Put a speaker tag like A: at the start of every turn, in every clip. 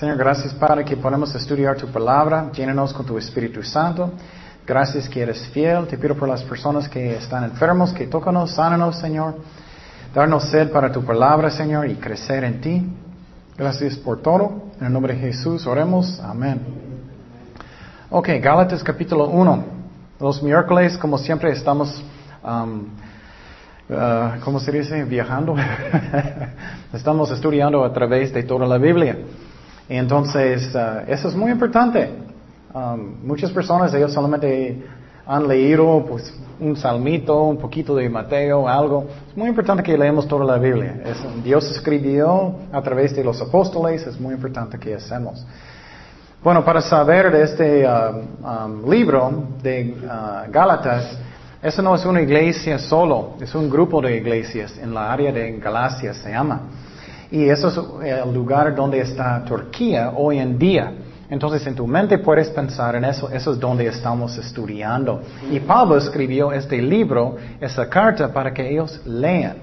A: Señor, gracias Padre que podemos estudiar tu palabra. Llénanos con tu Espíritu Santo. Gracias que eres fiel. Te pido por las personas que están enfermos, que tócanos, sánanos, Señor. Darnos sed para tu palabra, Señor, y crecer en ti. Gracias por todo. En el nombre de Jesús oremos. Amén. Ok, Gálatas capítulo 1. Los miércoles, como siempre, estamos, um, uh, ¿cómo se dice? Viajando. estamos estudiando a través de toda la Biblia. Y entonces, uh, eso es muy importante. Um, muchas personas, ellos solamente han leído pues, un salmito, un poquito de Mateo, algo. Es muy importante que leemos toda la Biblia. Es, Dios escribió a través de los apóstoles, es muy importante que hacemos. Bueno, para saber de este um, um, libro de uh, Gálatas, eso no es una iglesia solo, es un grupo de iglesias en la área de Galacia, se llama. Y eso es el lugar donde está Turquía hoy en día. Entonces en tu mente puedes pensar en eso, eso es donde estamos estudiando. Y Pablo escribió este libro, esa carta, para que ellos lean.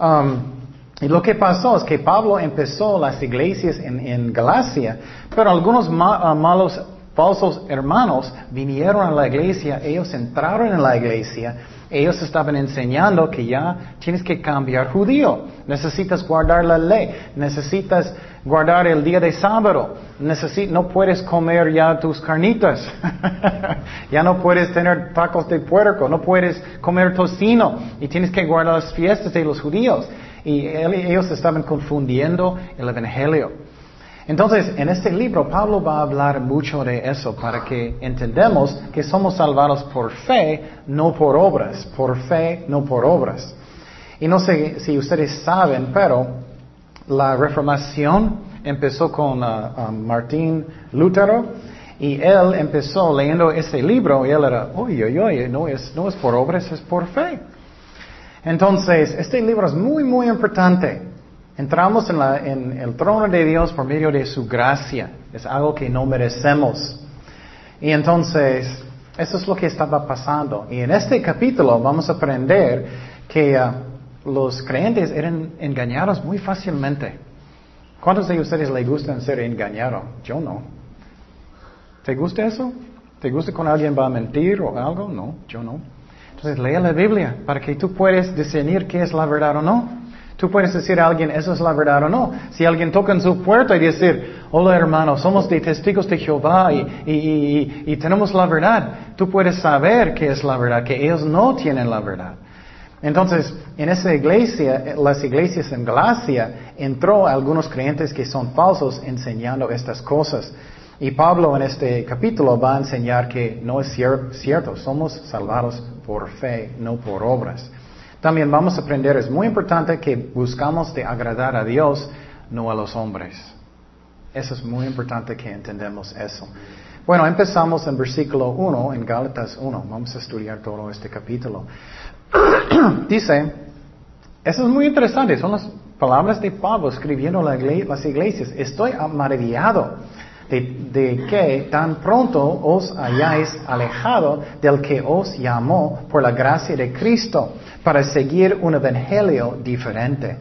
A: Um, y lo que pasó es que Pablo empezó las iglesias en, Galacia, pero algunos uh, malos falsos hermanos vinieron a la iglesia, ellos entraron en la iglesia, ellos estaban enseñando que ya tienes que cambiar judío, necesitas guardar la ley, necesitas guardar el día de sábado. no puedes comer ya tus carnitas. ya no puedes tener tacos de puerco, no puedes comer tocino y tienes que guardar las fiestas de los judíos. Y ellos estaban confundiendo el evangelio. Entonces, en este libro Pablo va a hablar mucho de eso para que entendamos que somos salvados por fe, no por obras, por fe, no por obras. Y no sé si ustedes saben, pero la reformación empezó con uh, um, Martín Lutero y él empezó leyendo ese libro y él era, oye, oye, oye, no es, no es por obras, es por fe. Entonces, este libro es muy, muy importante. Entramos en, el trono de Dios por medio de su gracia. Es algo que no merecemos. Y entonces, eso es lo que estaba pasando. Y en este capítulo vamos a aprender que uh, los creyentes eran engañados muy fácilmente. ¿Cuántos de ustedes les gustan ser engañados? Yo no. ¿Te gusta eso? ¿Te gusta cuando alguien va a mentir o algo? No, yo no. Entonces lea la Biblia para que tú puedas discernir qué es la verdad o no. Tú puedes decir a alguien, eso es la verdad o no. Si alguien toca en su puerta y decir, hola hermano, somos de testigos de Jehová y, y tenemos la verdad, tú puedes saber qué es la verdad, que ellos no tienen la verdad. Entonces, en esa iglesia, las iglesias en Galacia, entró algunos creyentes que son falsos enseñando estas cosas. Y Pablo en este capítulo va a enseñar que no es cierto, somos salvados por fe, no por obras. También vamos a aprender, es muy importante que buscamos de agradar a Dios, no a los hombres. Eso es muy importante que entendamos eso. Bueno, empezamos en versículo 1, en Gálatas 1. Vamos a estudiar todo este capítulo. Dice, eso es muy interesante, son las palabras de Pablo escribiendo las iglesias. Estoy maravillado de, que tan pronto os hayáis alejado del que os llamó por la gracia de Cristo para seguir un evangelio diferente.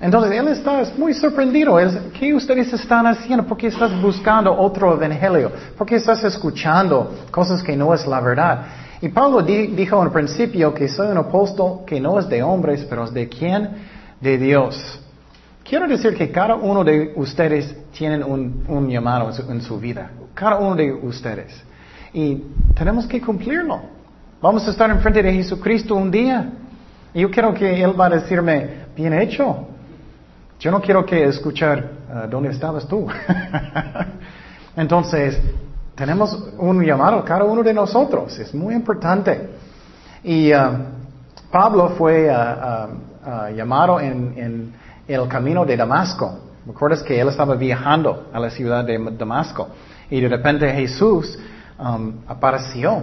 A: Entonces él está muy sorprendido. ¿Qué ustedes están haciendo? ¿Por qué estás buscando otro evangelio? ¿Por qué estás escuchando cosas que no es la verdad? Y Pablo dijo en principio que soy un apóstol que no es de hombres, pero es de quién? De Dios. Quiero decir que cada uno de ustedes tiene un, llamado en su, vida. Cada uno de ustedes. Y tenemos que cumplirlo. Vamos a estar enfrente de Jesucristo un día. Y yo quiero que Él va a decirme, bien hecho. Yo no quiero que escuchar, ah, ¿dónde estabas tú? Entonces, tenemos un llamado, cada uno de nosotros, es muy importante. Y uh, Pablo fue uh, llamado en, el camino de Damasco. ¿Recuerdas que él estaba viajando a la ciudad de Damasco? Y de repente Jesús um, apareció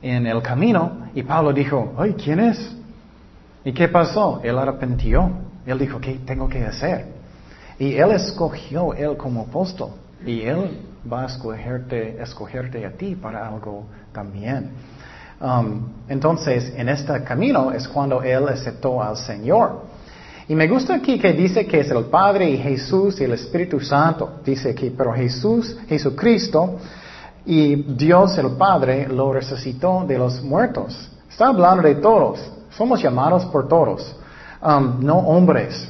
A: en el camino y Pablo dijo, ay, ¿quién es? ¿Y qué pasó? Él arrepintió. Él dijo, ¿qué tengo que hacer? Y él escogió él como apóstol. Y él va a escogerte, escogerte a ti para algo también. Um, entonces, en este camino es cuando él aceptó al Señor. Y me gusta aquí que dice que es el Padre y Jesús y el Espíritu Santo. Dice aquí, pero Jesús, Jesucristo y Dios el Padre lo resucitó de los muertos. Está hablando de todos. Somos llamados por todos, um, no hombres.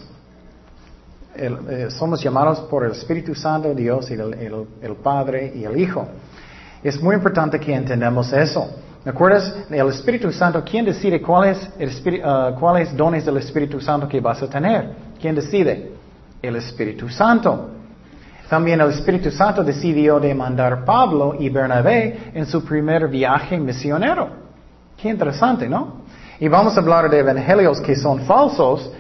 A: Eh, somos llamados por el Espíritu Santo, Dios y el, Padre y el Hijo. Es muy importante que entendamos eso. ¿Me acuerdas? El Espíritu Santo, ¿quién decide cuáles uh, cuáles dones del Espíritu Santo que vas a tener? ¿Quién decide? El Espíritu Santo. También el Espíritu Santo decidió de mandar Pablo y Bernabé en su primer viaje misionero. Qué interesante, ¿no? Y vamos a hablar de evangelios que son falsos.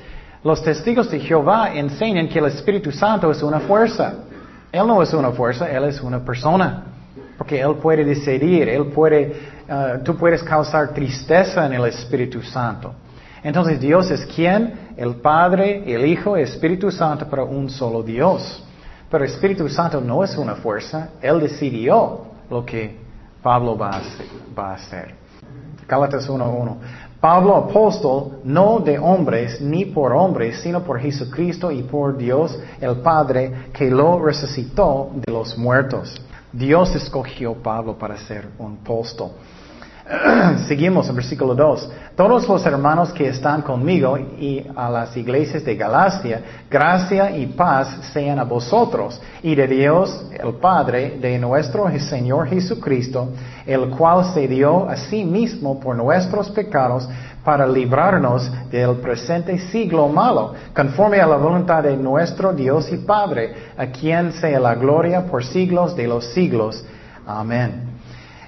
A: Los testigos de Jehová enseñan que el Espíritu Santo es una fuerza. Él no es una fuerza, Él es una persona. Porque Él puede decidir, Él puede, uh, tú puedes causar tristeza en el Espíritu Santo. Entonces Dios es quien? El Padre, el Hijo, el Espíritu Santo para un solo Dios. Pero el Espíritu Santo no es una fuerza, Él decidió lo que Pablo va a hacer. Gálatas 1.1. Pablo apóstol, no de hombres ni por hombres, sino por Jesucristo y por Dios el Padre que lo resucitó de los muertos. Dios escogió Pablo para ser un apóstol. Seguimos en versículo 2. Todos los hermanos que están conmigo y a las iglesias de Galacia, gracia y paz sean a vosotros y de Dios el Padre, de nuestro Señor Jesucristo, el cual se dio a sí mismo por nuestros pecados para librarnos del presente siglo malo, conforme a la voluntad de nuestro Dios y Padre, a quien sea la gloria por siglos de los siglos. Amén.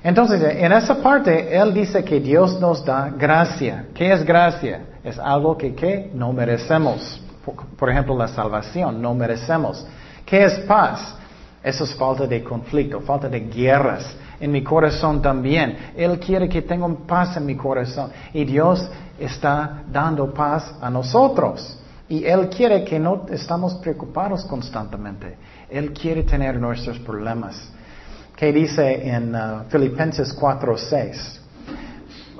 A: Entonces, en esa parte, Él dice que Dios nos da gracia. ¿Qué es gracia? Es algo que no merecemos. Por, ejemplo, la salvación, no merecemos. ¿Qué es paz? Eso es falta de conflicto, falta de guerras. En mi corazón también. Él quiere que tenga paz en mi corazón. Y Dios está dando paz a nosotros. Y Él quiere que no estamos preocupados constantemente. Él quiere tener nuestros problemas que dice en uh, Filipenses 4:6.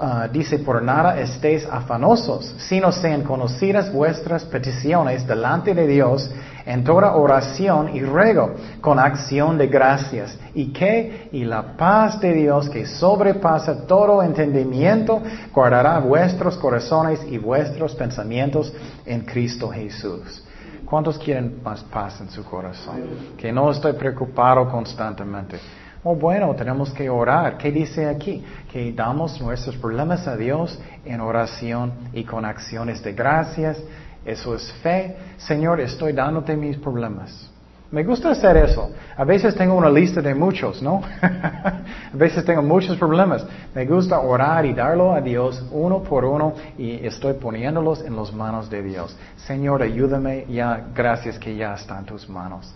A: Uh, dice, por nada estéis afanosos, sino sean conocidas vuestras peticiones delante de Dios en toda oración y ruego, con acción de gracias. ¿Y qué? Y la paz de Dios que sobrepasa todo entendimiento, guardará vuestros corazones y vuestros pensamientos en Cristo Jesús. ¿Cuántos quieren más paz en su corazón? Que no estoy preocupado constantemente. Oh, bueno, tenemos que orar. ¿Qué dice aquí? Que damos nuestros problemas a Dios en oración y con acciones de gracias. Eso es fe. Señor, estoy dándote mis problemas. Me gusta hacer eso. A veces tengo una lista de muchos, ¿no? a veces tengo muchos problemas. Me gusta orar y darlo a Dios uno por uno y estoy poniéndolos en las manos de Dios. Señor, ayúdame ya, gracias que ya está en tus manos.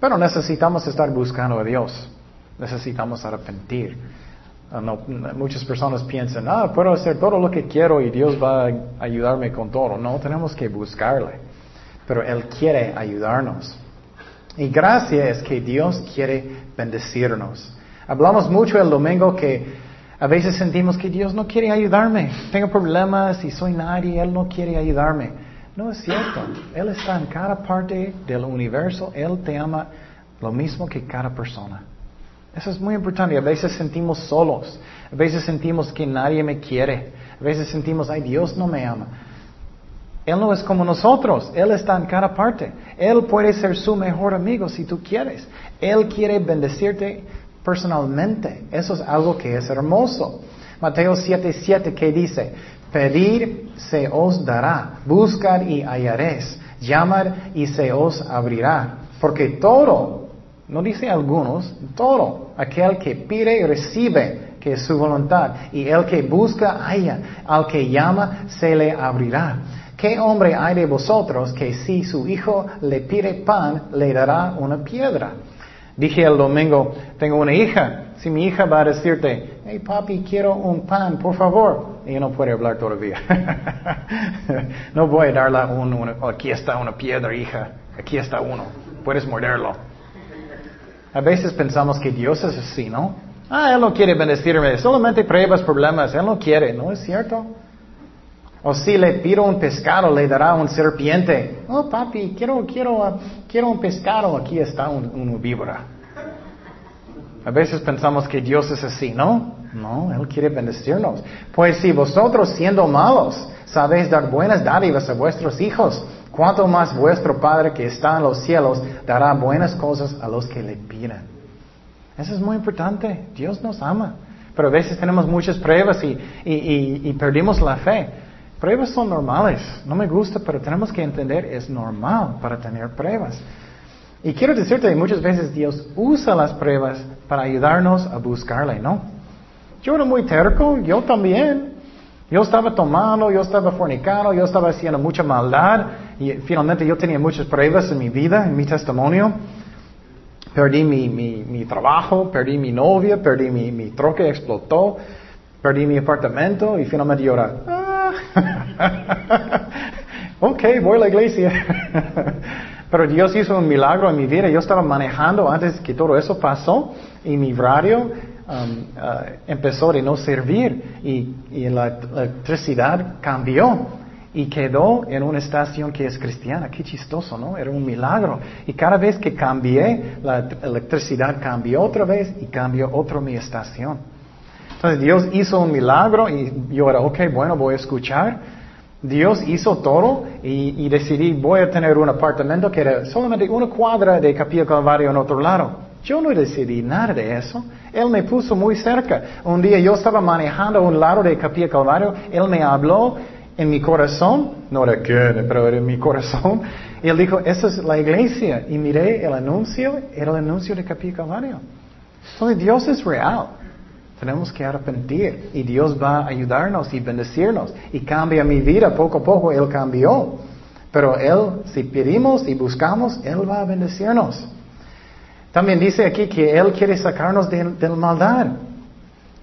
A: Pero necesitamos estar buscando a Dios necesitamos arrepentir. Muchas personas piensan, ah, puedo hacer todo lo que quiero y Dios va a ayudarme con todo. No, tenemos que buscarle. Pero Él quiere ayudarnos. Y gracia es que Dios quiere bendecirnos. Hablamos mucho el domingo que a veces sentimos que Dios no quiere ayudarme. Tengo problemas y soy nadie, Él no quiere ayudarme. No es cierto. Él está en cada parte del universo. Él te ama lo mismo que cada persona. Eso es muy importante. A veces sentimos solos. A veces sentimos que nadie me quiere. A veces sentimos, ay, Dios no me ama. Él no es como nosotros. Él está en cada parte. Él puede ser su mejor amigo si tú quieres. Él quiere bendecirte personalmente. Eso es algo que es hermoso. Mateo 7:7 que dice, pedir se os dará, buscar y hallaréis, llamar y se os abrirá, porque todo no dice algunos, todo. Aquel que pide recibe, que es su voluntad. Y el que busca haya. Al que llama se le abrirá. ¿Qué hombre hay de vosotros que si su hijo le pide pan, le dará una piedra? Dije el domingo, tengo una hija. Si mi hija va a decirte, hey papi, quiero un pan, por favor. Ella no puede hablar todavía. no voy a darle un, aquí está una piedra, hija. Aquí está uno. Puedes morderlo. A veces pensamos que Dios es así, ¿no? Ah, Él no quiere bendecirme, solamente pruebas problemas, Él no quiere, ¿no es cierto? O si le pido un pescado, le dará un serpiente. Oh, papi, quiero, quiero, quiero un pescado. Aquí está un, un víbora. A veces pensamos que Dios es así, ¿no? No, Él quiere bendecirnos. Pues si vosotros siendo malos sabéis dar buenas dádivas a vuestros hijos, cuánto más vuestro Padre que está en los cielos dará buenas cosas a los que le piden. Eso es muy importante. Dios nos ama. Pero a veces tenemos muchas pruebas y, y perdimos la fe. Pruebas son normales. No me gusta, pero tenemos que entender, es normal para tener pruebas. Y quiero decirte que muchas veces Dios usa las pruebas para ayudarnos a buscarle, ¿no? Yo era muy terco, yo también. Yo estaba tomando, yo estaba fornicando, yo estaba haciendo mucha maldad y finalmente yo tenía muchas pruebas en mi vida, en mi testimonio. Perdí mi, mi, trabajo, perdí mi novia, perdí mi, mi troque, explotó, perdí mi apartamento y finalmente yo era, ah, ok, voy a la iglesia. Pero Dios hizo un milagro en mi vida. Yo estaba manejando antes que todo eso pasó y mi radio um, uh, empezó de no servir y, y, la electricidad cambió y quedó en una estación que es cristiana. Qué chistoso, ¿no? Era un milagro. Y cada vez que cambié, la electricidad cambió otra vez y cambió otra mi estación. Entonces Dios hizo un milagro y yo era, ok, bueno, voy a escuchar. Dios hizo todo y, decidí, voy a tener un apartamento que era solamente una cuadra de Capilla Calvario en otro lado. Yo no decidí nada de eso. Él me puso muy cerca. Un día yo estaba manejando un lado de Capilla Calvario, Él me habló en mi corazón, no que, pero era en mi corazón, y Él dijo, esa es la iglesia. Y miré el anuncio, era el anuncio de Capilla Calvario. Entonces Dios es real. Tenemos que arrepentir y Dios va a ayudarnos y bendecirnos. Y cambia mi vida, poco a poco Él cambió. Pero Él, si pedimos y buscamos, Él va a bendecirnos. También dice aquí que Él quiere sacarnos del de maldad.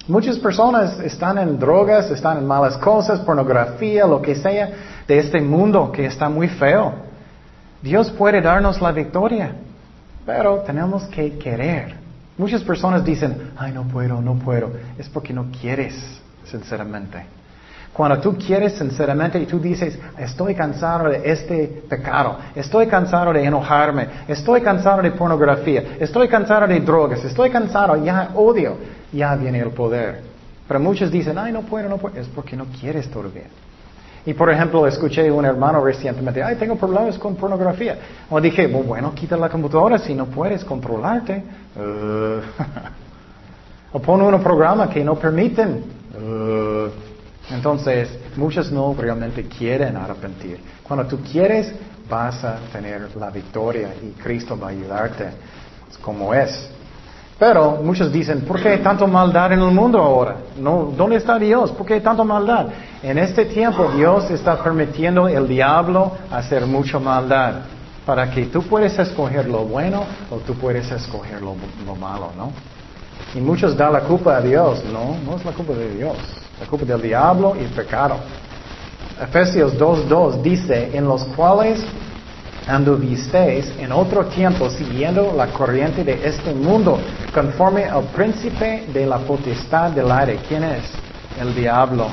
A: Muchas personas están en drogas, están en malas cosas, pornografía, lo que sea, de este mundo que está muy feo. Dios puede darnos la victoria, pero tenemos que querer. Muchas personas dicen, ay, no puedo, no puedo. Es porque no quieres, sinceramente. Cuando tú quieres sinceramente y tú dices, estoy cansado de este pecado, estoy cansado de enojarme, estoy cansado de pornografía, estoy cansado de drogas, estoy cansado, ya odio, ya viene el poder. Pero muchos dicen, ay, no puedo, no puedo. Es porque no quieres todavía. Y por ejemplo, escuché a un hermano recientemente, ay, tengo problemas con pornografía. O dije, bueno, quita la computadora si no puedes controlarte. Uh, o pon un programa que no permiten. Uh, entonces, muchos no realmente quieren arrepentir. Cuando tú quieres, vas a tener la victoria y Cristo va a ayudarte. Es como es. Pero muchos dicen, ¿por qué tanto maldad en el mundo ahora? No, ¿Dónde está Dios? ¿Por qué tanto maldad? En este tiempo Dios está permitiendo el diablo hacer mucha maldad para que tú puedas escoger lo bueno o tú puedes escoger lo, malo, ¿no? Y muchos dan la culpa a Dios, no, no es la culpa de Dios, la culpa del diablo y el pecado. Efesios 2.2 dice, en los cuales anduvisteis en otro tiempo siguiendo la corriente de este mundo, conforme al príncipe de la potestad del aire. ¿Quién es? El diablo.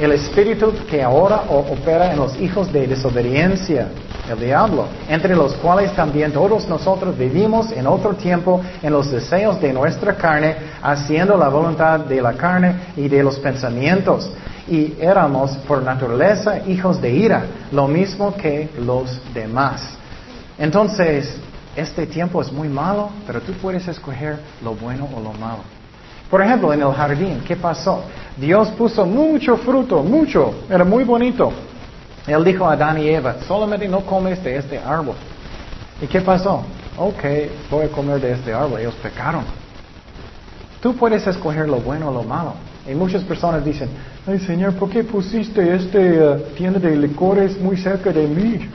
A: El espíritu que ahora opera en los hijos de desobediencia, el diablo, entre los cuales también todos nosotros vivimos en otro tiempo en los deseos de nuestra carne, haciendo la voluntad de la carne y de los pensamientos y éramos por naturaleza hijos de ira, lo mismo que los demás. Entonces, este tiempo es muy malo, pero tú puedes escoger lo bueno o lo malo. Por ejemplo, en el jardín, ¿qué pasó? Dios puso mucho fruto, mucho, era muy bonito. Él dijo a Adán y Eva, solamente no comes de este árbol. ¿Y qué pasó? Ok, voy a comer de este árbol. Ellos pecaron. Tú puedes escoger lo bueno o lo malo. Y muchas personas dicen, ay Señor, ¿por qué pusiste esta uh, tienda de licores muy cerca de mí?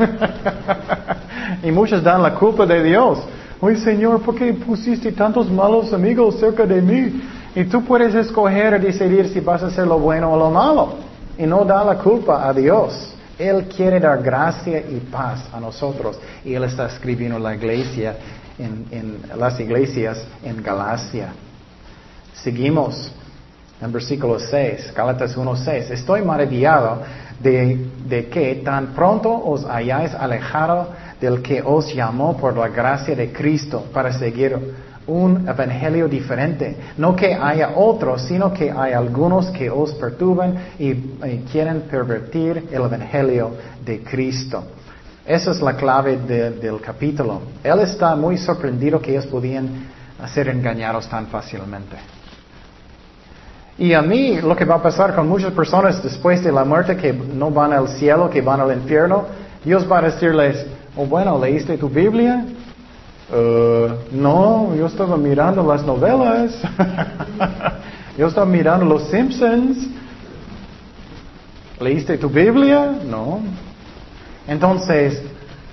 A: y muchos dan la culpa de Dios. Ay Señor, ¿por qué pusiste tantos malos amigos cerca de mí? Y tú puedes escoger y decidir si vas a hacer lo bueno o lo malo. Y no da la culpa a Dios. Él quiere dar gracia y paz a nosotros. Y Él está escribiendo la iglesia en las iglesias en Galacia. Seguimos. En versículo 6, Gálatas 1.6. Estoy maravillado de, que tan pronto os hayáis alejado del que os llamó por la gracia de Cristo para seguir un evangelio diferente. No que haya otros, sino que hay algunos que os perturban y, quieren pervertir el evangelio de Cristo. Esa es la clave del capítulo. Él está muy sorprendido que ellos podían ser engañados tan fácilmente. Y a mí lo que va a pasar con muchas personas después de la muerte que no van al cielo, que van al infierno, Dios va a decirles, oh bueno, ¿leíste tu Biblia? Uh, no, yo estaba mirando las novelas. yo estaba mirando Los Simpsons. ¿Leíste tu Biblia? No. Entonces,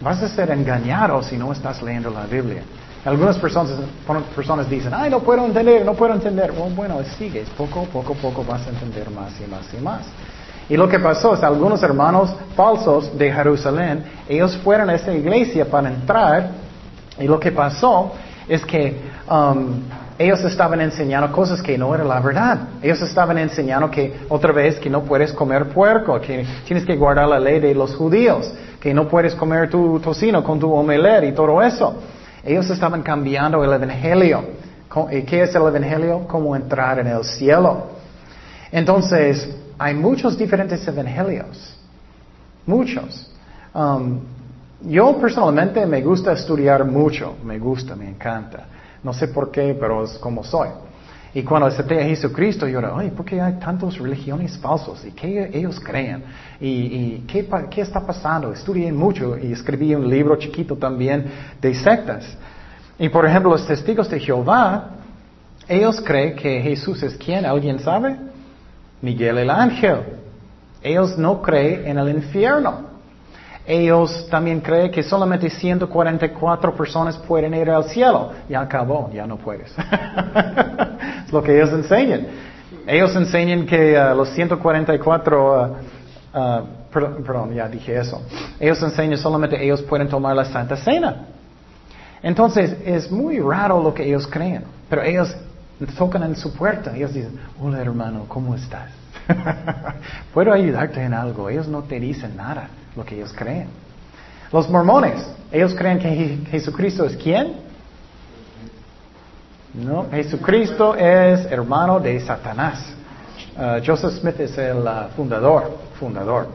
A: vas a ser engañado si no estás leyendo la Biblia. Algunas personas, dicen, ay, no puedo entender, no puedo entender. Bueno, sigues, poco, poco, poco vas a entender más y más y más. Y lo que pasó es algunos hermanos falsos de Jerusalén, ellos fueron a esa iglesia para entrar y lo que pasó es que um, ellos estaban enseñando cosas que no eran la verdad. Ellos estaban enseñando que otra vez que no puedes comer puerco, que tienes que guardar la ley de los judíos, que no puedes comer tu tocino con tu omelette y todo eso. Ellos estaban cambiando el Evangelio. ¿Qué es el Evangelio? Cómo entrar en el cielo. Entonces, hay muchos diferentes Evangelios. Muchos. Um, yo personalmente me gusta estudiar mucho. Me gusta, me encanta. No sé por qué, pero es como soy. Y cuando acepté a Jesucristo, yo era, ay, ¿por qué hay tantas religiones falsas? ¿Y qué ellos creen? ¿Y, qué, qué, está pasando? Estudié mucho y escribí un libro chiquito también de sectas. Y por ejemplo, los testigos de Jehová, ellos creen que Jesús es quién, ¿alguien sabe? Miguel el ángel. Ellos no creen en el infierno. Ellos también creen que solamente 144 personas pueden ir al cielo. Ya acabó, ya no puedes. es lo que ellos enseñan. Ellos enseñan que uh, los 144, uh, uh, perdón, ya dije eso. Ellos enseñan solamente ellos pueden tomar la Santa Cena. Entonces, es muy raro lo que ellos creen. Pero ellos tocan en su puerta. Ellos dicen, hola hermano, ¿cómo estás? Puedo ayudarte en algo. Ellos no te dicen nada lo que ellos creen. Los mormones, ellos creen que Jesucristo es quién? No, Jesucristo es hermano de Satanás. Uh, Joseph Smith es el uh, fundador, fundador.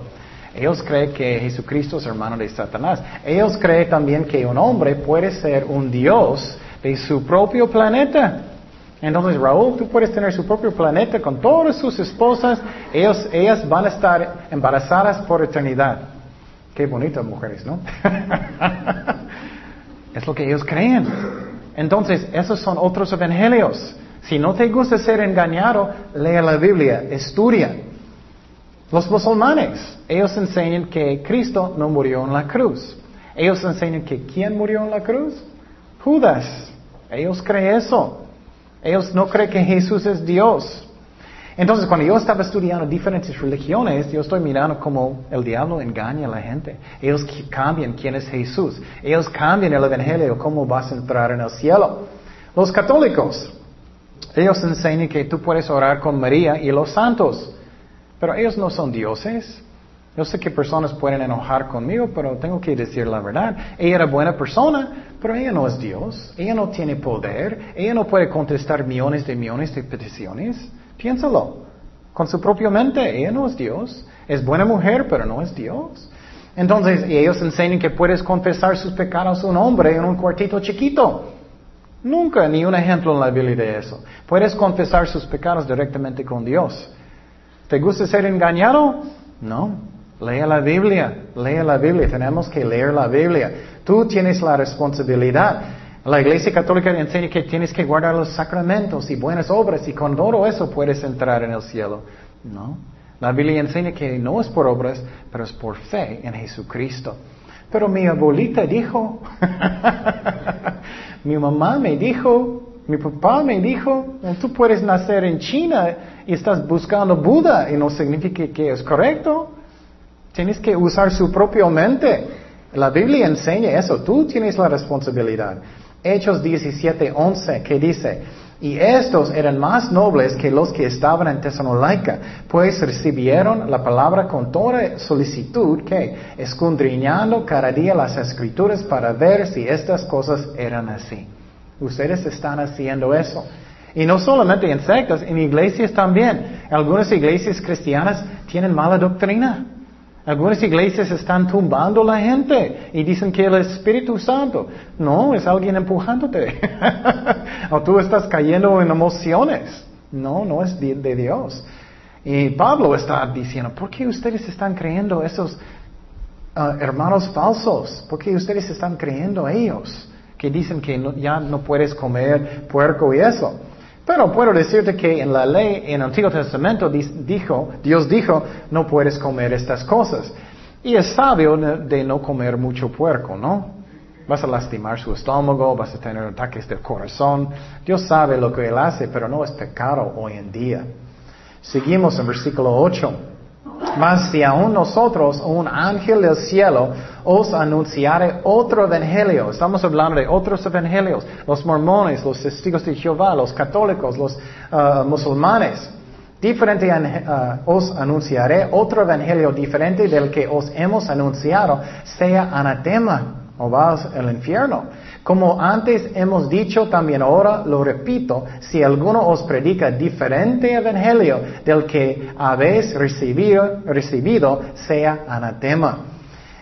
A: Ellos creen que Jesucristo es hermano de Satanás. Ellos creen también que un hombre puede ser un Dios de su propio planeta. Entonces, Raúl, tú puedes tener su propio planeta con todas sus esposas. Ellos, ellas van a estar embarazadas por eternidad. Qué bonitas mujeres, ¿no? es lo que ellos creen. Entonces, esos son otros evangelios. Si no te gusta ser engañado, lea la Biblia, estudia. Los musulmanes, ellos enseñan que Cristo no murió en la cruz. Ellos enseñan que ¿quién murió en la cruz? Judas. Ellos creen eso. Ellos no creen que Jesús es Dios. Entonces, cuando yo estaba estudiando diferentes religiones, yo estoy mirando cómo el diablo engaña a la gente. Ellos cambian quién es Jesús. Ellos cambian el Evangelio, cómo vas a entrar en el cielo. Los católicos, ellos enseñan que tú puedes orar con María y los santos. Pero ellos no son dioses. Yo sé que personas pueden enojar conmigo, pero tengo que decir la verdad. Ella era buena persona, pero ella no es Dios. Ella no tiene poder. Ella no puede contestar millones de millones de peticiones. Piénsalo. Con su propia mente, ella no es Dios. Es buena mujer, pero no es Dios. Entonces, ellos enseñan que puedes confesar sus pecados a un hombre en un cuartito chiquito. Nunca, ni un ejemplo en la Biblia de eso. Puedes confesar sus pecados directamente con Dios. ¿Te gusta ser engañado? No. Lea la Biblia, lea la Biblia. Tenemos que leer la Biblia. Tú tienes la responsabilidad. La Iglesia Católica enseña que tienes que guardar los sacramentos y buenas obras y con todo eso puedes entrar en el cielo. No. La Biblia enseña que no es por obras, pero es por fe en Jesucristo. Pero mi abuelita dijo, mi mamá me dijo, mi papá me dijo, tú puedes nacer en China y estás buscando Buda y no significa que es correcto. Tienes que usar su propia mente. La Biblia enseña eso, tú tienes la responsabilidad. Hechos 17, 11, que dice, Y estos eran más nobles que los que estaban en Tesalónica, pues recibieron la palabra con toda solicitud, que escudriñando cada día las escrituras para ver si estas cosas eran así. Ustedes están haciendo eso. Y no solamente en sectas, en iglesias también. Algunas iglesias cristianas tienen mala doctrina. Algunas iglesias están tumbando a la gente y dicen que el Espíritu Santo. No, es alguien empujándote. o tú estás cayendo en emociones. No, no es de, Dios. Y Pablo está diciendo, ¿por qué ustedes están creyendo esos uh, hermanos falsos? ¿Por qué ustedes están creyendo ellos? Que dicen que ya no puedes comer puerco y eso. Pero puedo decirte que en la ley, en el Antiguo Testamento, dijo, Dios dijo, no puedes comer estas cosas. Y es sabio de no comer mucho puerco, ¿no? Vas a lastimar su estómago, vas a tener ataques del corazón. Dios sabe lo que Él hace, pero no es pecado hoy en día. Seguimos en versículo 8. Mas si aún nosotros, un ángel del cielo, os anunciare otro evangelio, estamos hablando de otros evangelios, los mormones, los testigos de Jehová, los católicos, los uh, musulmanes, diferente, uh, os anunciaré otro evangelio diferente del que os hemos anunciado, sea anatema o vas al infierno. Como antes hemos dicho, también ahora lo repito, si alguno os predica diferente evangelio del que habéis recibido, sea anatema.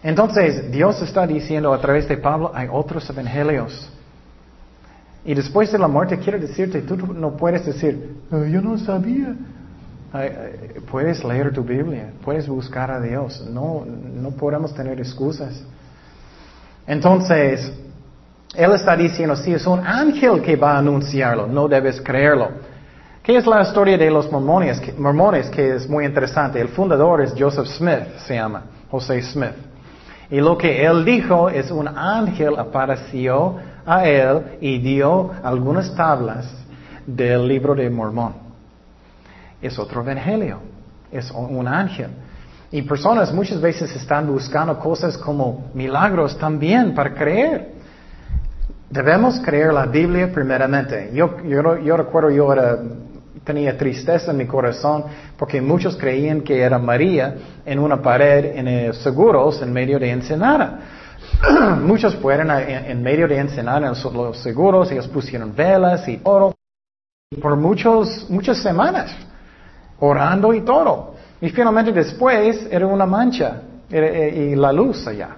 A: Entonces, Dios está diciendo a través de Pablo, hay otros evangelios. Y después de la muerte, quiero decirte, tú no puedes decir, oh, yo no sabía. Puedes leer tu Biblia, puedes buscar a Dios. No, no podemos tener excusas. Entonces, él está diciendo, si es un ángel que va a anunciarlo, no debes creerlo. ¿Qué es la historia de los mormones, mormones que es muy interesante? El fundador es Joseph Smith, se llama, José Smith. Y lo que él dijo es un ángel apareció a él y dio algunas tablas del libro de Mormón. Es otro evangelio, es un ángel. Y personas muchas veces están buscando cosas como milagros también para creer. Debemos creer la Biblia primeramente. Yo, yo, recuerdo, yo tenía tristeza en mi corazón porque muchos creían que era María en una pared en seguros en medio de Ensenada. muchos fueron en, medio de Ensenada en los seguros, ellos pusieron velas y oro por muchos, muchas semanas, orando y todo. Y finalmente después era una mancha eh, y la luz allá.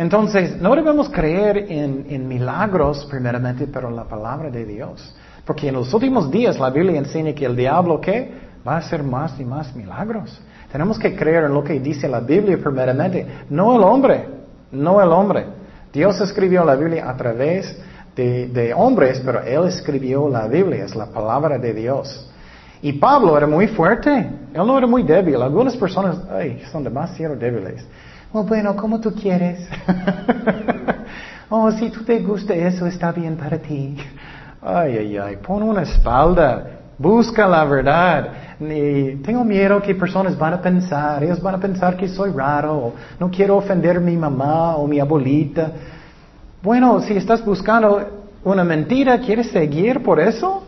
A: Entonces, no debemos creer en, milagros primeramente, pero en la palabra de Dios. Porque en los últimos días la Biblia enseña que el diablo ¿qué? va a hacer más y más milagros. Tenemos que creer en lo que dice la Biblia primeramente, no el hombre, no el hombre. Dios escribió la Biblia a través de, de hombres, pero Él escribió la Biblia, es la palabra de Dios. Y Pablo era muy fuerte, él no era muy débil. Algunas personas ay, son demasiado débiles. Oh, bueno, como tú quieres. oh, si tú te gusta eso, está bien para ti. Ay, ay, ay, pon una espalda, busca la verdad. Y tengo miedo que personas van a pensar, ellos van a pensar que soy raro, no quiero ofender a mi mamá o mi abuelita. Bueno, si estás buscando una mentira, ¿quieres seguir por eso?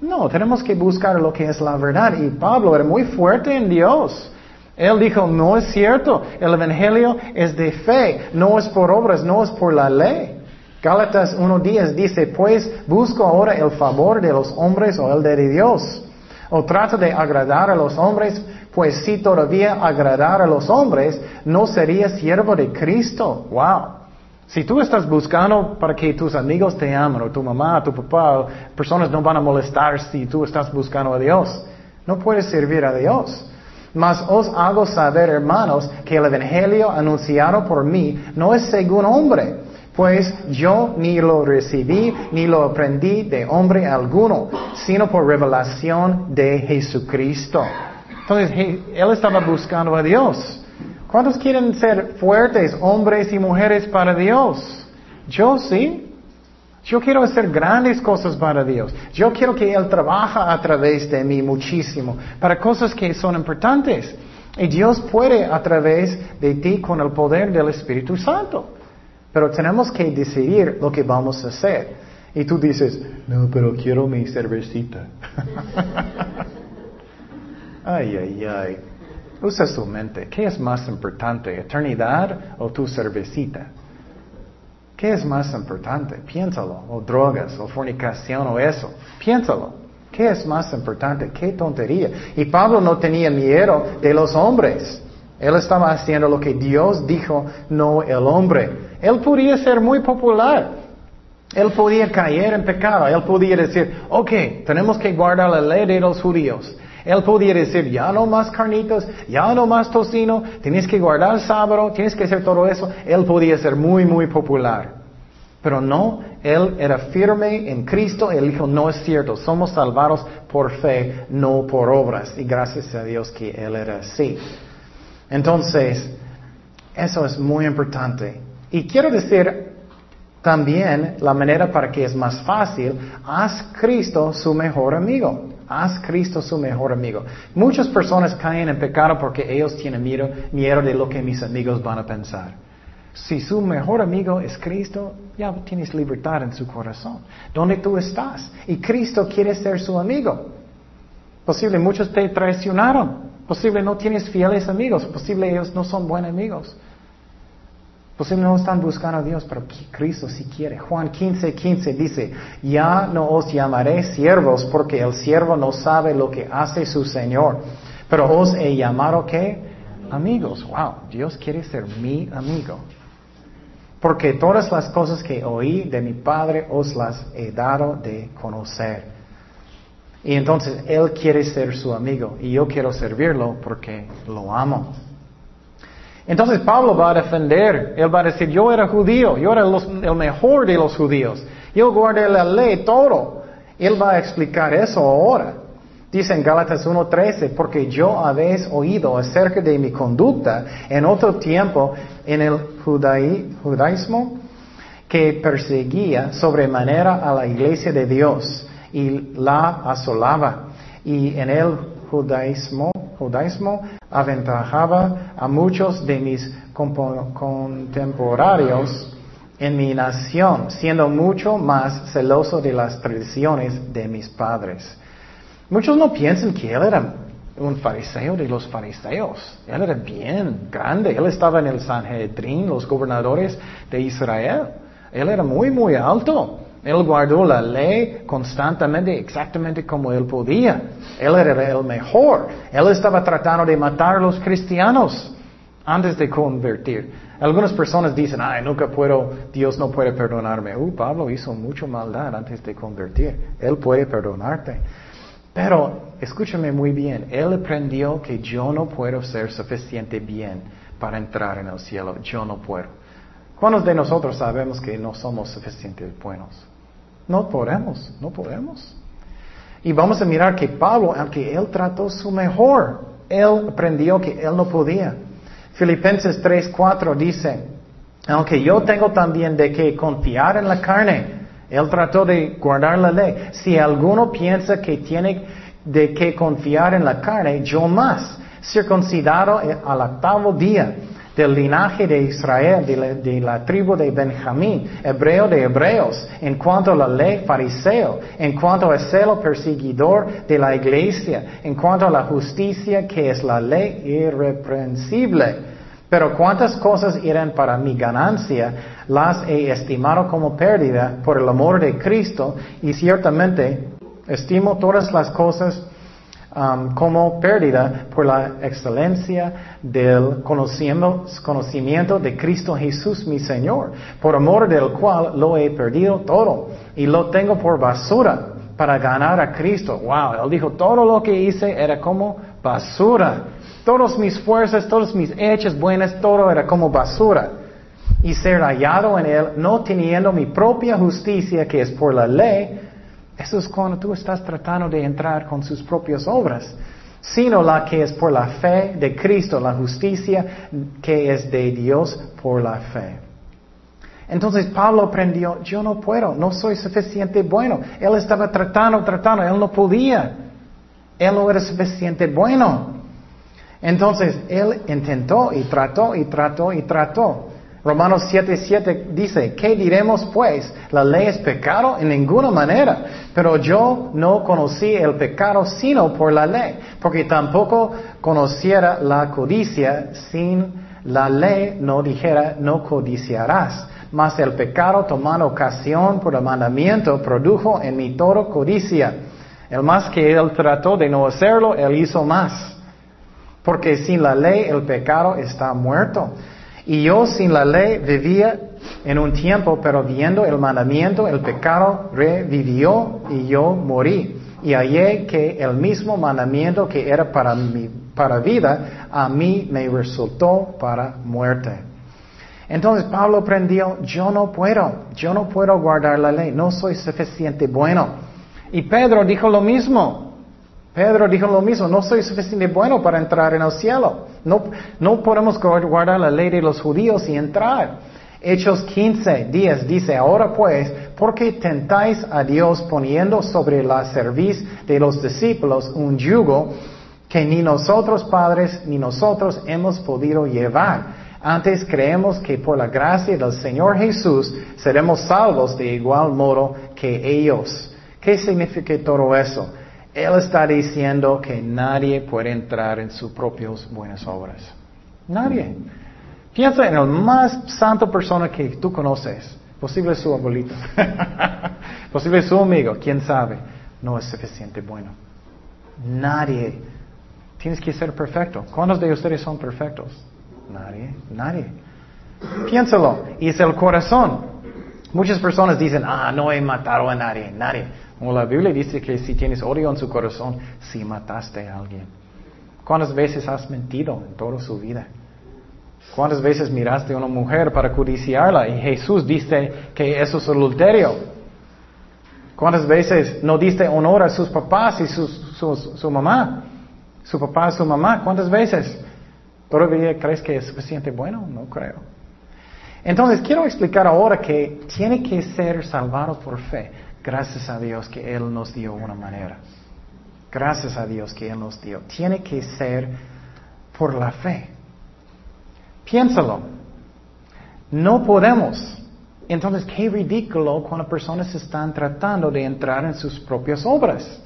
A: No, tenemos que buscar lo que es la verdad. Y Pablo era muy fuerte en Dios. Él dijo, no es cierto, el Evangelio es de fe, no es por obras, no es por la ley. Gálatas 1.10 dice, pues busco ahora el favor de los hombres o el de Dios. O trato de agradar a los hombres, pues si todavía agradar a los hombres, no sería siervo de Cristo. Wow. Si tú estás buscando para que tus amigos te amen, o tu mamá, tu papá, personas no van a molestar si tú estás buscando a Dios, no puedes servir a Dios. Mas os hago saber, hermanos, que el Evangelio anunciado por mí no es según hombre, pues yo ni lo recibí ni lo aprendí de hombre alguno, sino por revelación de Jesucristo. Entonces, él estaba buscando a Dios. ¿Cuántos quieren ser fuertes, hombres y mujeres para Dios? Yo sí. Yo quiero hacer grandes cosas para Dios. Yo quiero que Él trabaje a través de mí muchísimo para cosas que son importantes. Y Dios puede a través de ti con el poder del Espíritu Santo. Pero tenemos que decidir lo que vamos a hacer. Y tú dices, no, pero quiero mi cervecita. ay, ay, ay. Usa su mente. ¿Qué es más importante, eternidad o tu cervecita? ¿Qué es más importante? Piénsalo. O drogas, o fornicación, o eso. Piénsalo. ¿Qué es más importante? ¿Qué tontería? Y Pablo no tenía miedo de los hombres. Él estaba haciendo lo que Dios dijo, no el hombre. Él podía ser muy popular. Él podía caer en pecado. Él podía decir, ok, tenemos que guardar la ley de los judíos. Él podía decir, ya no más carnitos, ya no más tocino, tienes que guardar el sábado, tienes que hacer todo eso. Él podía ser muy, muy popular. Pero no, él era firme en Cristo. Él dijo, no es cierto, somos salvados por fe, no por obras. Y gracias a Dios que Él era así. Entonces, eso es muy importante. Y quiero decir también la manera para que es más fácil, haz Cristo su mejor amigo. Haz Cristo su mejor amigo. Muchas personas caen en pecado porque ellos tienen miedo, miedo de lo que mis amigos van a pensar. Si su mejor amigo es Cristo, ya tienes libertad en su corazón. ¿Dónde tú estás? Y Cristo quiere ser su amigo. Posible muchos te traicionaron. Posible no tienes fieles amigos. Posible ellos no son buenos amigos. Posible no están buscando a Dios, pero Cristo si quiere. Juan 15, 15 dice, ya no os llamaré siervos porque el siervo no sabe lo que hace su Señor. Pero os he llamado ¿qué? Amigos. Wow, Dios quiere ser mi amigo. Porque todas las cosas que oí de mi Padre os las he dado de conocer. Y entonces Él quiere ser su amigo y yo quiero servirlo porque lo amo. Entonces Pablo va a defender, él va a decir, yo era judío, yo era el mejor de los judíos, yo guardé la ley, todo. Él va a explicar eso ahora. Dice en Gálatas 1.13, porque yo habéis oído acerca de mi conducta en otro tiempo en el judaísmo que perseguía sobremanera a la iglesia de Dios y la asolaba. Y en el judaísmo judaísmo aventajaba a muchos de mis contemporáneos en mi nación, siendo mucho más celoso de las tradiciones de mis padres. Muchos no piensan que él era un fariseo de los fariseos. Él era bien grande. Él estaba en el Sanhedrin, los gobernadores de Israel. Él era muy, muy alto. Él guardó la ley constantemente, exactamente como él podía. Él era el mejor. Él estaba tratando de matar a los cristianos antes de convertir. Algunas personas dicen, ay, nunca puedo, Dios no puede perdonarme. Uh, Pablo hizo mucha maldad antes de convertir. Él puede perdonarte. Pero escúchame muy bien, él aprendió que yo no puedo ser suficiente bien para entrar en el cielo. Yo no puedo. ¿Cuántos de nosotros sabemos que no somos suficientemente buenos? No podemos, no podemos. Y vamos a mirar que Pablo, aunque él trató su mejor, él aprendió que él no podía. Filipenses 3:4 dice, aunque yo tengo también de que confiar en la carne, él trató de guardar la ley. Si alguno piensa que tiene de que confiar en la carne, yo más, circuncidado al octavo día del linaje de Israel, de la, tribu de Benjamín, hebreo de hebreos, en cuanto a la ley fariseo, en cuanto al celo perseguidor de la iglesia, en cuanto a la justicia que es la ley irreprensible. Pero cuántas cosas eran para mi ganancia, las he estimado como pérdida por el amor de Cristo y ciertamente estimo todas las cosas Um, como pérdida por la excelencia del conocimiento, de Cristo Jesús mi Señor, por amor del cual lo he perdido todo y lo tengo por basura para ganar a Cristo. Wow, él dijo, todo lo que hice era como basura. Todas mis fuerzas, todos mis hechos buenos, todo era como basura. Y ser hallado en Él, no teniendo mi propia justicia que es por la ley, eso es cuando tú estás tratando de entrar con sus propias obras, sino la que es por la fe de Cristo, la justicia que es de Dios por la fe. Entonces Pablo aprendió, yo no puedo, no soy suficiente bueno. Él estaba tratando, tratando, él no podía. Él no era suficiente bueno. Entonces él intentó y trató y trató y trató. Romanos 7:7 dice, ¿qué diremos pues? ¿La ley es pecado? En ninguna manera. Pero yo no conocí el pecado sino por la ley, porque tampoco conociera la codicia sin la ley no dijera, no codiciarás. Mas el pecado tomando ocasión por el mandamiento produjo en mí todo codicia. El más que él trató de no hacerlo, él hizo más. Porque sin la ley el pecado está muerto. Y yo sin la ley vivía en un tiempo, pero viendo el mandamiento, el pecado revivió y yo morí. Y hallé que el mismo mandamiento que era para, mi, para vida, a mí me resultó para muerte. Entonces Pablo aprendió, yo no puedo, yo no puedo guardar la ley, no soy suficiente bueno. Y Pedro dijo lo mismo. Pedro dijo lo mismo, no soy suficiente bueno para entrar en el cielo. No, no podemos guardar la ley de los judíos y entrar. Hechos 15, 10 dice, ahora pues, ¿por qué tentáis a Dios poniendo sobre la cerviz de los discípulos un yugo que ni nosotros padres ni nosotros hemos podido llevar? Antes creemos que por la gracia del Señor Jesús seremos salvos de igual modo que ellos. ¿Qué significa todo eso? Él está diciendo que nadie puede entrar en sus propias buenas obras. Nadie. Piensa en el más santo persona que tú conoces. Posible su abuelito. Posible su amigo. Quién sabe. No es suficiente bueno. Nadie. Tienes que ser perfecto. ¿Cuántos de ustedes son perfectos? Nadie. Nadie. Piénsalo. Y es el corazón. Muchas personas dicen, ah, no he matado a nadie. Nadie. Como la Biblia dice que si tienes odio en su corazón, si mataste a alguien. ¿Cuántas veces has mentido en toda su vida? ¿Cuántas veces miraste a una mujer para codiciarla y Jesús dice que eso es adulterio? ¿Cuántas veces no diste honor a sus papás y su, su mamá? Su papá su mamá, ¿cuántas veces? ¿Todavía crees que es suficiente bueno? No creo. Entonces, quiero explicar ahora que tiene que ser salvado por fe. Gracias a Dios que Él nos dio una manera. Gracias a Dios que Él nos dio. Tiene que ser por la fe. Piénsalo. No podemos. Entonces, qué ridículo cuando personas están tratando de entrar en sus propias obras.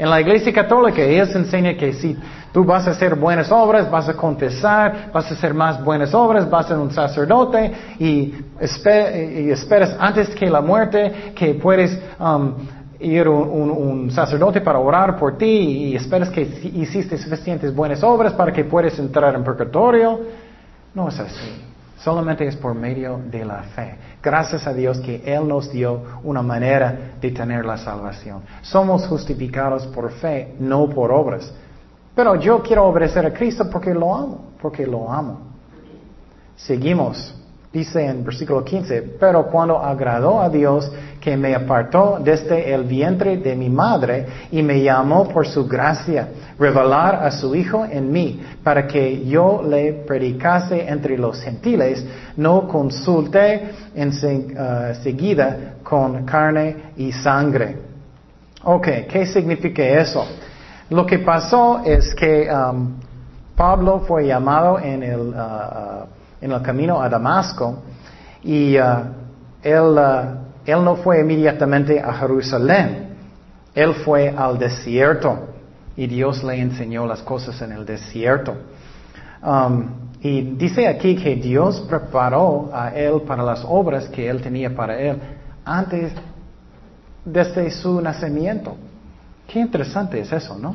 A: En la iglesia católica ellos enseñan que si tú vas a hacer buenas obras, vas a confesar, vas a hacer más buenas obras, vas a ser un sacerdote y, esperas antes que la muerte que puedes um, ir un, un, sacerdote para orar por ti y esperas que hiciste suficientes buenas obras para que puedas entrar en purgatorio. No es así. Solamente es por medio de la fe. Gracias a Dios que Él nos dio una manera de tener la salvación. Somos justificados por fe, no por obras. Pero yo quiero obedecer a Cristo porque lo amo, porque lo amo. Seguimos. Dice en versículo 15, pero cuando agradó a Dios que me apartó desde el vientre de mi madre y me llamó por su gracia, revelar a su Hijo en mí, para que yo le predicase entre los gentiles, no consulte en uh, seguida con carne y sangre. Ok, ¿qué significa eso? Lo que pasó es que um, Pablo fue llamado en el... Uh, uh, en el camino a Damasco y uh, él, uh, él no fue inmediatamente a Jerusalén, él fue al desierto y Dios le enseñó las cosas en el desierto. Um, y dice aquí que Dios preparó a él para las obras que él tenía para él antes, desde su nacimiento. Qué interesante es eso, ¿no?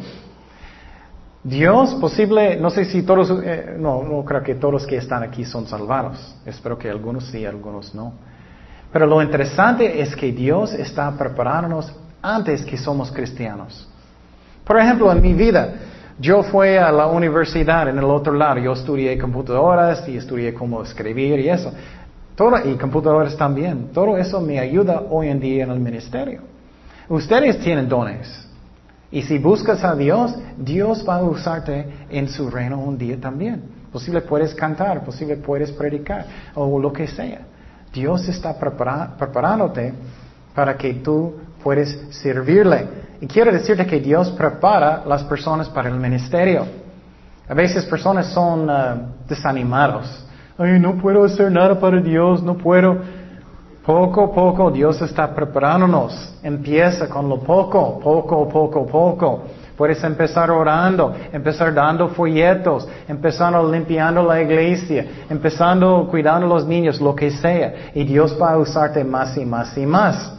A: Dios posible, no sé si todos, eh, no, no creo que todos que están aquí son salvados. Espero que algunos sí, algunos no. Pero lo interesante es que Dios está preparándonos antes que somos cristianos. Por ejemplo, en mi vida, yo fui a la universidad en el otro lado. Yo estudié computadoras y estudié cómo escribir y eso. Todo, y computadoras también. Todo eso me ayuda hoy en día en el ministerio. Ustedes tienen dones. Y si buscas a Dios, Dios va a usarte en su reino un día también. Posible puedes cantar, posible puedes predicar o lo que sea. Dios está preparándote para que tú puedas servirle. Y quiero decirte que Dios prepara las personas para el ministerio. A veces personas son uh, desanimados ay, no puedo hacer nada para Dios, no puedo. Poco a poco Dios está preparándonos. Empieza con lo poco, poco, poco, poco. Puedes empezar orando, empezar dando folletos, empezando limpiando la iglesia, empezando cuidando a los niños, lo que sea. Y Dios va a usarte más y más y más.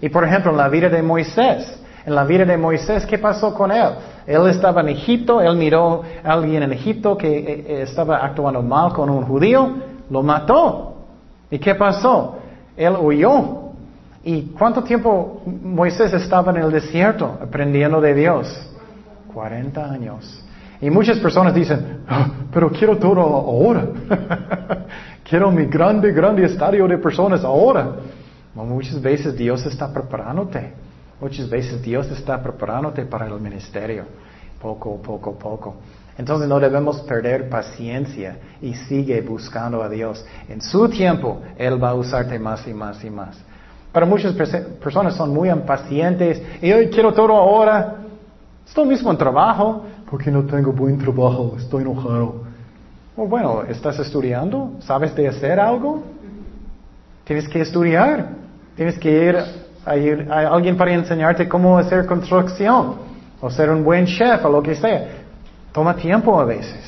A: Y por ejemplo, en la vida de Moisés, en la vida de Moisés, ¿qué pasó con él? Él estaba en Egipto, él miró a alguien en Egipto que eh, eh, estaba actuando mal con un judío, lo mató. ¿Y qué pasó? Él huyó. ¿Y cuánto tiempo Moisés estaba en el desierto aprendiendo de Dios? 40 años. Y muchas personas dicen, ah, pero quiero todo ahora. quiero mi grande, grande estadio de personas ahora. muchas veces Dios está preparándote. Muchas veces Dios está preparándote para el ministerio. Poco, poco, poco. Entonces no debemos perder paciencia y sigue buscando a Dios. En su tiempo, Él va a usarte más y más y más. Pero muchas personas son muy impacientes y hoy quiero todo ahora. Estoy mismo en trabajo. Porque no tengo buen trabajo, estoy enojado. Oh, bueno, ¿estás estudiando? ¿Sabes de hacer algo? Tienes que estudiar. Tienes que ir a, ir a alguien para enseñarte cómo hacer construcción o ser un buen chef o lo que sea. Toma tiempo a veces.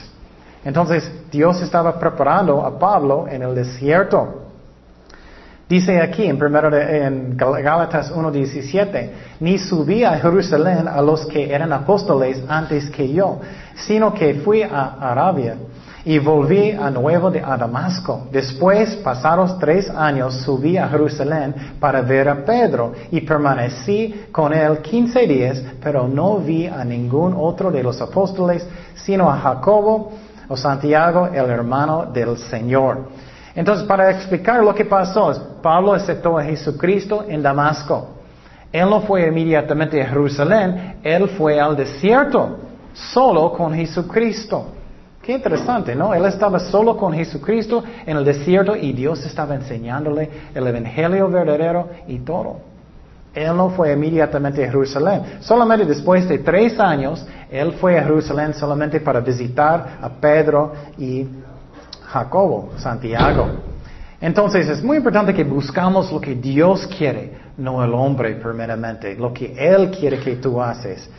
A: Entonces, Dios estaba preparando a Pablo en el desierto. Dice aquí en, primero en Gálatas 1.17, ni subí a Jerusalén a los que eran apóstoles antes que yo, sino que fui a Arabia y volví a nuevo de, a Damasco. Después, pasados tres años, subí a Jerusalén para ver a Pedro y permanecí con él quince días, pero no vi a ningún otro de los apóstoles, sino a Jacobo o Santiago, el hermano del Señor. Entonces, para explicar lo que pasó, Pablo aceptó a Jesucristo en Damasco. Él no fue inmediatamente a Jerusalén, él fue al desierto, solo con Jesucristo. Qué interesante, ¿no? Él estaba solo con Jesucristo en el desierto y Dios estaba enseñándole el Evangelio verdadero y todo. Él no fue inmediatamente a Jerusalén. Solamente después de tres años, él fue a Jerusalén solamente para visitar a Pedro y Jacobo, Santiago. Entonces es muy importante que buscamos lo que Dios quiere, no el hombre primeramente, lo que Él quiere que tú haces.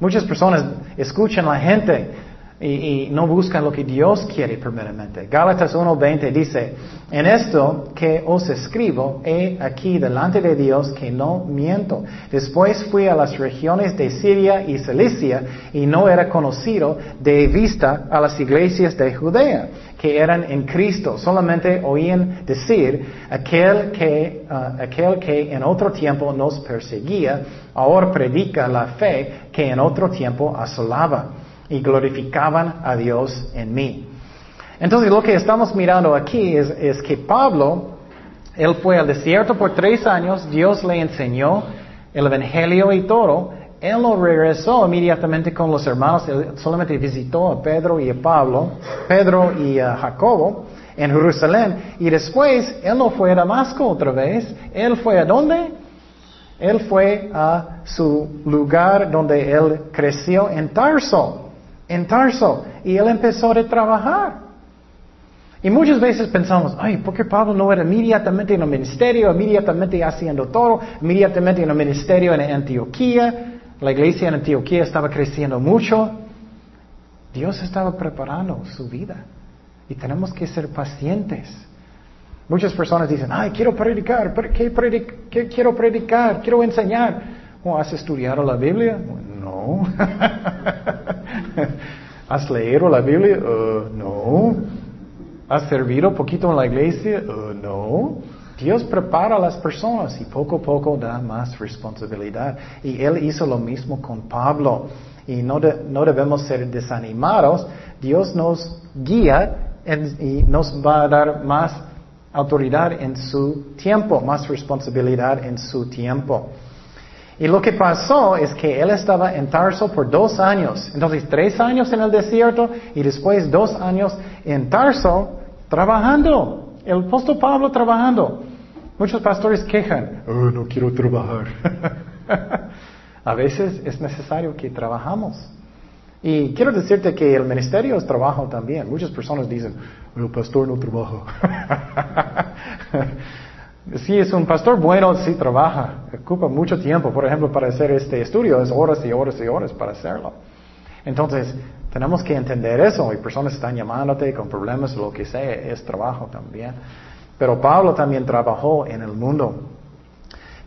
A: Muchas personas escuchan la gente, y, no buscan lo que Dios quiere primeramente. Gálatas 1.20 dice, en esto que os escribo, he aquí delante de Dios que no miento. Después fui a las regiones de Siria y Cilicia y no era conocido de vista a las iglesias de Judea que eran en Cristo. Solamente oían decir, aquel que, uh, aquel que en otro tiempo nos perseguía, ahora predica la fe que en otro tiempo asolaba y glorificaban a Dios en mí. Entonces lo que estamos mirando aquí es, que Pablo, él fue al desierto por tres años, Dios le enseñó el Evangelio y todo, él no regresó inmediatamente con los hermanos, él solamente visitó a Pedro y a Pablo, Pedro y a Jacobo en Jerusalén, y después él no fue a Damasco otra vez, él fue a dónde? Él fue a su lugar donde él creció en Tarso en Tarso y él empezó a trabajar. Y muchas veces pensamos, ay, ¿por qué Pablo no era inmediatamente en el ministerio, inmediatamente haciendo todo, inmediatamente en el ministerio en Antioquía? La iglesia en Antioquía estaba creciendo mucho. Dios estaba preparando su vida y tenemos que ser pacientes. Muchas personas dicen, ay, quiero predicar, ¿qué, quiero predicar? Quiero enseñar. ¿Has estudiado la Biblia? No. ¿Has leído la Biblia? Uh, no. ¿Has servido poquito en la iglesia? Uh, no. Dios prepara a las personas y poco a poco da más responsabilidad. Y Él hizo lo mismo con Pablo. Y no, no debemos ser desanimados. Dios nos guía y nos va a dar más autoridad en su tiempo, más responsabilidad en su tiempo. Y lo que pasó es que él estaba en Tarso por dos años. Entonces, tres años en el desierto y después dos años en Tarso trabajando. El apóstol Pablo trabajando. Muchos pastores quejan, oh, no quiero trabajar. A veces es necesario que trabajamos. Y quiero decirte que el ministerio es trabajo también. Muchas personas dicen, el pastor no trabaja. Si es un pastor bueno, sí trabaja. Ocupa mucho tiempo, por ejemplo, para hacer este estudio. Es horas y horas y horas para hacerlo. Entonces, tenemos que entender eso. Y personas están llamándote con problemas, lo que sea, es trabajo también. Pero Pablo también trabajó en el mundo.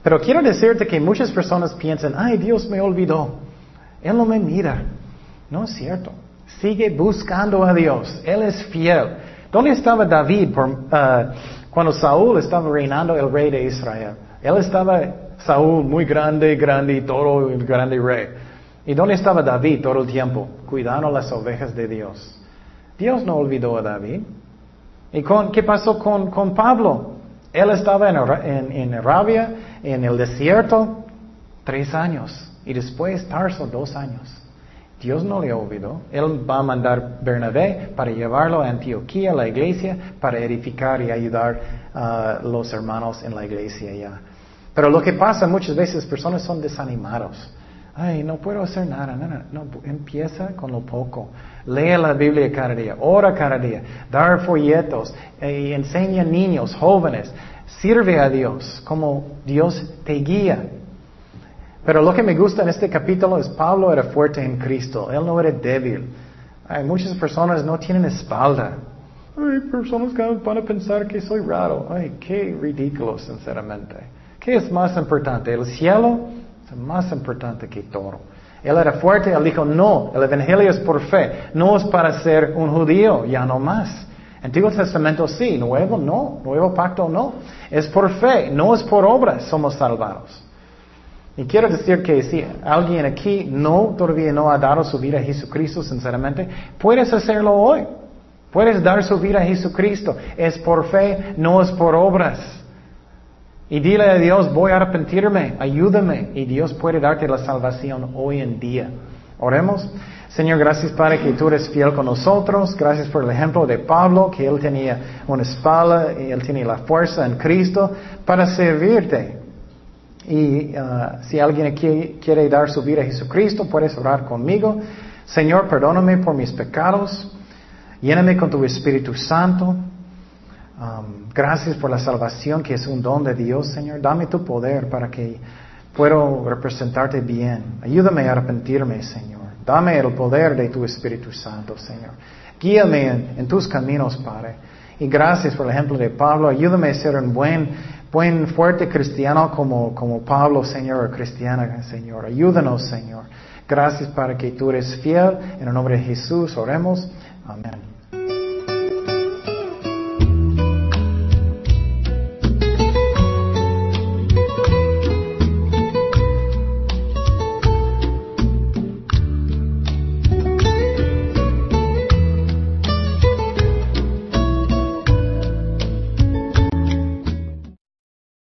A: Pero quiero decirte que muchas personas piensan, ay, Dios me olvidó. Él no me mira. No es cierto. Sigue buscando a Dios. Él es fiel. ¿Dónde estaba David uh, cuando Saúl estaba reinando el rey de Israel? Él estaba, Saúl, muy grande, grande todo el grande rey. ¿Y dónde estaba David todo el tiempo? Cuidando las ovejas de Dios. Dios no olvidó a David. ¿Y con, qué pasó con, con Pablo? Él estaba en, en, Arabia, en el desierto, tres años. Y después Tarso, dos años. Dios no le olvidó. Él va a mandar Bernabé para llevarlo a Antioquía, la iglesia, para edificar y ayudar a los hermanos en la iglesia ya. Pero lo que pasa muchas veces, personas son desanimados. Ay, no puedo hacer nada. No, no. Empieza con lo poco. Lee la Biblia cada día, ora cada día, dar folletos, y enseña a niños, jóvenes. Sirve a Dios como Dios te guía. Pero lo que me gusta en este capítulo es Pablo era fuerte en Cristo, él no era débil. Hay muchas personas no tienen espalda. Hay personas que van a pensar que soy raro. Ay, qué ridículo, sinceramente. ¿Qué es más importante? ¿El cielo? Es más importante que todo. Él era fuerte, él dijo, no, el Evangelio es por fe, no es para ser un judío, ya no más. Antiguo Testamento sí, Nuevo no, Nuevo Pacto no. Es por fe, no es por obras, somos salvados. Y quiero decir que si alguien aquí no, todavía no ha dado su vida a Jesucristo, sinceramente, puedes hacerlo hoy. Puedes dar su vida a Jesucristo. Es por fe, no es por obras. Y dile a Dios, voy a arrepentirme, ayúdame. Y Dios puede darte la salvación hoy en día. Oremos. Señor, gracias Padre que tú eres fiel con nosotros. Gracias por el ejemplo de Pablo, que él tenía una espalda y él tenía la fuerza en Cristo para servirte. Y uh, si alguien aquí quiere dar su vida a Jesucristo, puedes orar conmigo. Señor, perdóname por mis pecados. Lléname con tu Espíritu Santo. Um, gracias por la salvación que es un don de Dios, Señor. Dame tu poder para que pueda representarte bien. Ayúdame a arrepentirme, Señor. Dame el poder de tu Espíritu Santo, Señor. Guíame en, en tus caminos, Padre. Y gracias por el ejemplo de Pablo. Ayúdame a ser un buen buen, fuerte cristiano como, como Pablo, Señor, cristiana, Señor. Ayúdanos, Señor. Gracias para que tú eres fiel. En el nombre de Jesús oremos. Amén.